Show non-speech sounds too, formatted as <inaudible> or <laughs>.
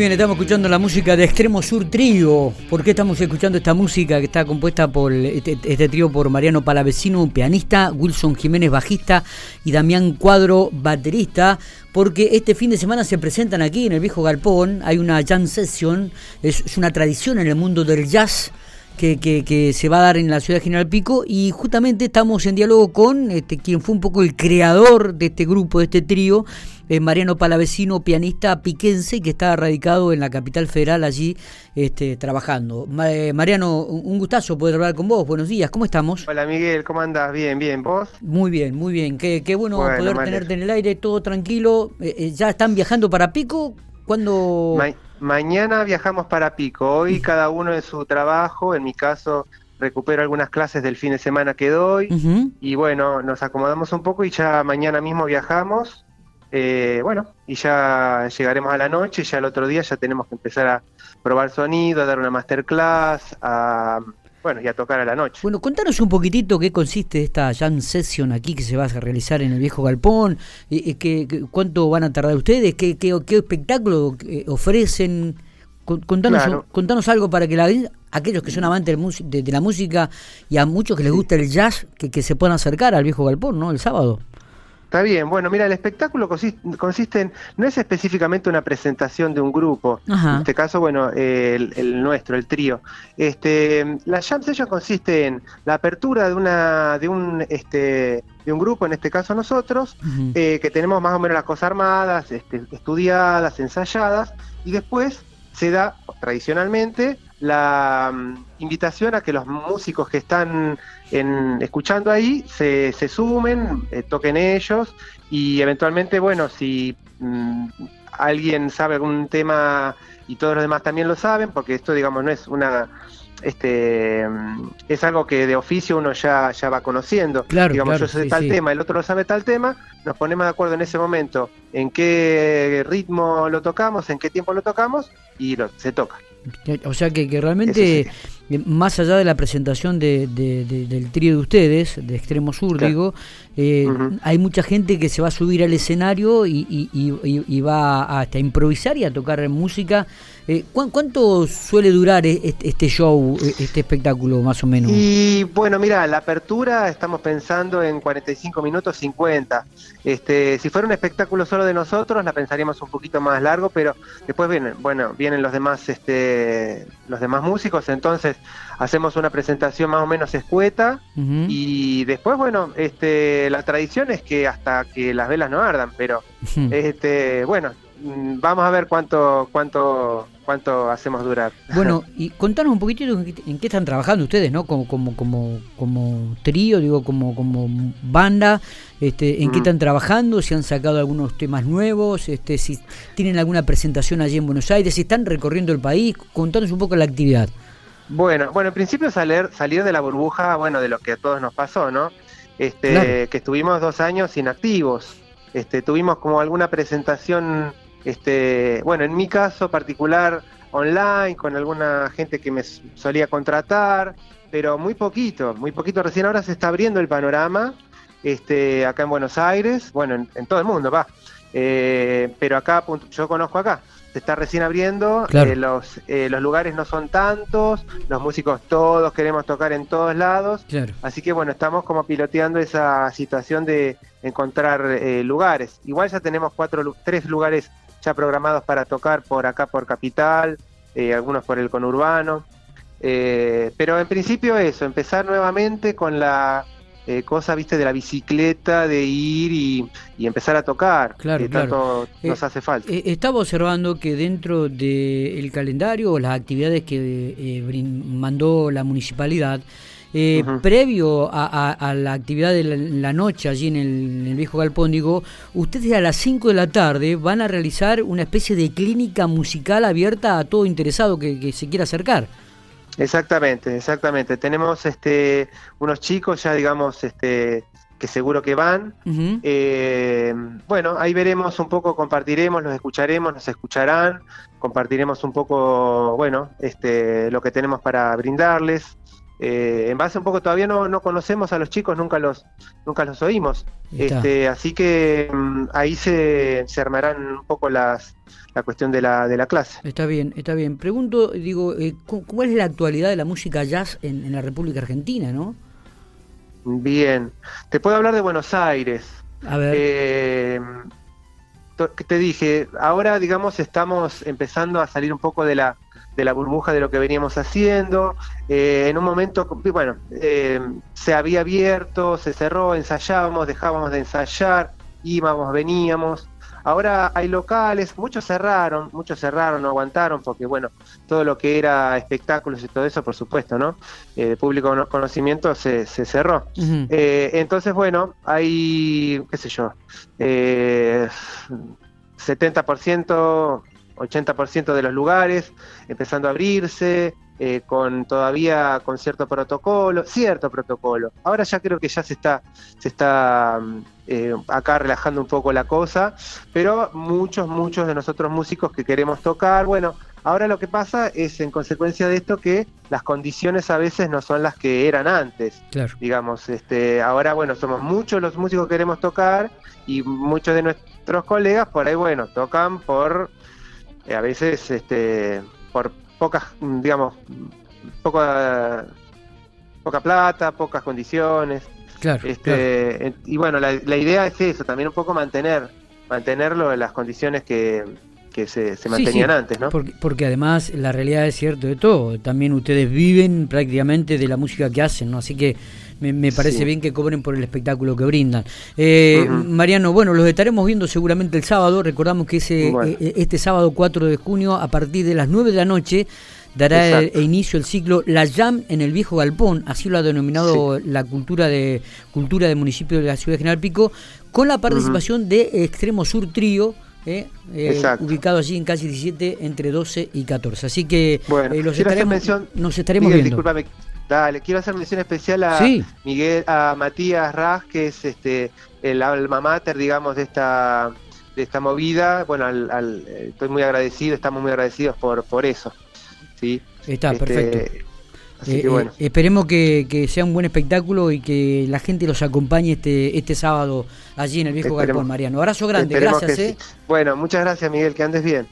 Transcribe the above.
bien, estamos escuchando la música de Extremo Sur Trío. ¿Por qué estamos escuchando esta música que está compuesta por este, este trío por Mariano Palavecino, pianista, Wilson Jiménez, bajista y Damián Cuadro, baterista? Porque este fin de semana se presentan aquí en el Viejo Galpón, hay una jam session, es, una tradición en el mundo del jazz. Que, se va a dar en la ciudad de General Pico y justamente estamos en diálogo con este, quien fue un poco el creador de este grupo, de este trío, eh, Mariano Palavecino, pianista piquense que está radicado en la capital federal allí este, trabajando. Eh, Mariano, un gustazo poder hablar con vos. Buenos días, ¿cómo estamos? Hola Miguel, ¿cómo andas? Bien, bien, ¿vos? Muy bien, muy bien. Qué, bueno, poder tenerte en el aire, todo tranquilo. Eh, ¿Ya están viajando para Pico? ¿Cuándo...? mañana viajamos para Pico. Hoy cada uno en su trabajo, en mi caso recupero algunas clases del fin de semana que doy y bueno, nos acomodamos un poco y ya mañana mismo viajamos eh, bueno, y ya llegaremos a la noche y ya el otro día ya tenemos que empezar a probar sonido, a dar una masterclass, a, bueno, y a tocar a la noche. Bueno, contanos un poquitito qué consiste esta jam session aquí que se va a realizar en el Viejo Galpón, y, que, cuánto van a tardar ustedes, qué, qué, espectáculo eh, ofrecen. Contanos, contanos algo para que la, aquellos que son amantes de, la música y a muchos que les gusta el jazz, que, que se puedan acercar al Viejo Galpón, ¿no? El sábado. Está bien, bueno, mira, el espectáculo consiste, en, no es específicamente una presentación de un grupo, en este caso, bueno, el, nuestro, el trío. Este, la jam session consiste en la apertura de una, de un, este, de un grupo, en este caso nosotros, eh, que tenemos más o menos las cosas armadas, este, estudiadas, ensayadas, y después se da tradicionalmente la mm, invitación a que los músicos que están escuchando ahí se, se sumen, eh, toquen ellos y eventualmente, bueno, si mm, alguien sabe algún tema y todos los demás también lo saben, porque esto, digamos, no es una este es algo que de oficio uno ya, ya va conociendo. Claro, digamos, yo sé tal tema, el otro lo sabe tal tema, nos ponemos de acuerdo en ese momento en qué ritmo lo tocamos, en qué tiempo lo tocamos y lo, se toca. O sea que, que realmente, eh, más allá de la presentación de, del trío de ustedes, de Extremo Sur, digo, eh, hay mucha gente que se va a subir al escenario y, y, va a, hasta improvisar y a tocar música. Eh, ¿Cuánto suele durar e, este show, e, este espectáculo, más o menos? Y bueno, mira, la apertura estamos pensando en 45 minutos 50. Este, si fuera un espectáculo solo de nosotros, la pensaríamos un poquito más largo, pero después vienen, bueno, vienen los demás, este, los demás músicos, entonces hacemos una presentación más o menos escueta y después, bueno, este, la tradición es que hasta que las velas no ardan, pero, este, bueno, vamos a ver cuánto, cuánto cuánto hacemos durar. <laughs> Bueno, y contanos un poquitito en qué, están trabajando ustedes, ¿no? Como, como, como, como trío, digo, como, como banda, este, en qué están trabajando, si han sacado algunos temas nuevos, este, si tienen alguna presentación allí en Buenos Aires, si están recorriendo el país, contanos un poco la actividad. Bueno, bueno, en principio salir, salir de la burbuja, bueno, de lo que a todos nos pasó, ¿no? Este, que estuvimos dos años inactivos. Este, tuvimos como alguna presentación este, bueno, en mi caso particular, online, con alguna gente que me solía contratar, pero muy poquito, muy poquito. Recién ahora se está abriendo el panorama, este, acá en Buenos Aires, bueno, en, todo el mundo, va. Eh, pero acá, yo conozco acá, se está recién abriendo, eh, los, eh, los lugares no son tantos, los músicos todos queremos tocar en todos lados, así que bueno, estamos como piloteando esa situación de encontrar lugares. Igual ya tenemos cuatro, tres lugares ya programados para tocar por acá por Capital, eh, algunos por el conurbano. Eh, pero en principio eso, empezar nuevamente con la eh, cosa, viste, de la bicicleta, de ir y, empezar a tocar. Claro, que Tanto nos hace falta. estaba observando que dentro del calendario o las actividades que mandó la municipalidad, eh, previo a, la actividad de la, noche allí en el, viejo galpón, digo, ustedes a las 5 de la tarde van a realizar una especie de clínica musical abierta a todo interesado que, se quiera acercar. Exactamente, exactamente. Tenemos este unos chicos ya, digamos, este que seguro que van. Eh, bueno, ahí veremos un poco, compartiremos, los escucharemos, nos escucharán, compartiremos un poco, bueno, este, lo que tenemos para brindarles. Eh, en base un poco todavía no, no conocemos a los chicos, nunca los, nunca los oímos. Este, así que mm, ahí se, se armarán un poco las, la cuestión de la, de la clase. Está bien, está bien. Pregunto, digo, eh, ¿cuál es la actualidad de la música jazz en, en la República Argentina, no? Bien, te puedo hablar de Buenos Aires. A ver. Eh, te dije, ahora digamos estamos empezando a salir un poco de la, de la burbuja de lo que veníamos haciendo. Eh, en un momento, bueno, eh, se había abierto, se cerró, ensayábamos, dejábamos de ensayar, íbamos, veníamos. Ahora hay locales, muchos cerraron, muchos cerraron, no aguantaron, porque bueno, todo lo que era espectáculos y todo eso, por supuesto, ¿no? Eh, público conocimiento se, se cerró. Eh, entonces, bueno, hay, qué sé yo, eh, 70%, 80% de los lugares empezando a abrirse, eh, con todavía con cierto protocolo, cierto protocolo. Ahora ya creo que ya se está, se está mm, eh, acá relajando un poco la cosa, pero muchos, muchos de nosotros músicos que queremos tocar, bueno, ahora lo que pasa es en consecuencia de esto que las condiciones a veces no son las que eran antes. Digamos, este, ahora bueno, somos muchos los músicos que queremos tocar y muchos de nuestros colegas por ahí, bueno, tocan por eh, a veces este por pocas, digamos, poca, poca plata, pocas condiciones. Claro, este, Y bueno, la, idea es eso, también un poco mantener, mantenerlo en las condiciones que, que se, se mantenían antes, ¿no? Porque, porque, además la realidad es cierto de todo. También ustedes viven prácticamente de la música que hacen, ¿no? Así que me, parece bien que cobren por el espectáculo que brindan. Eh, Mariano, bueno, los estaremos viendo seguramente el sábado. Recordamos que ese, eh, eh, este sábado 4 de junio, a partir de las 9 de la noche, dará inicio el ciclo La Jam en el Viejo Galpón, así lo ha denominado la cultura de cultura del municipio de la ciudad de General Pico, con la participación de Extremo Sur Trío, ubicado allí en calle 17 entre 12 y 14. Así que los estaremos, nos estaremos viendo. Dale, quiero hacer mención especial a Miguel, a Matías Raz, que es este el alma mater, digamos, de esta de esta movida. Bueno, al, estoy muy agradecido, estamos muy agradecidos por por eso. Sí. Está este, perfecto. Así que eh, bueno. Eh, esperemos que, sea un buen espectáculo y que la gente los acompañe este este sábado allí en el viejo Galpón Mariano. Abrazo grande, gracias. Eh. Bueno, muchas gracias Miguel, que andes bien.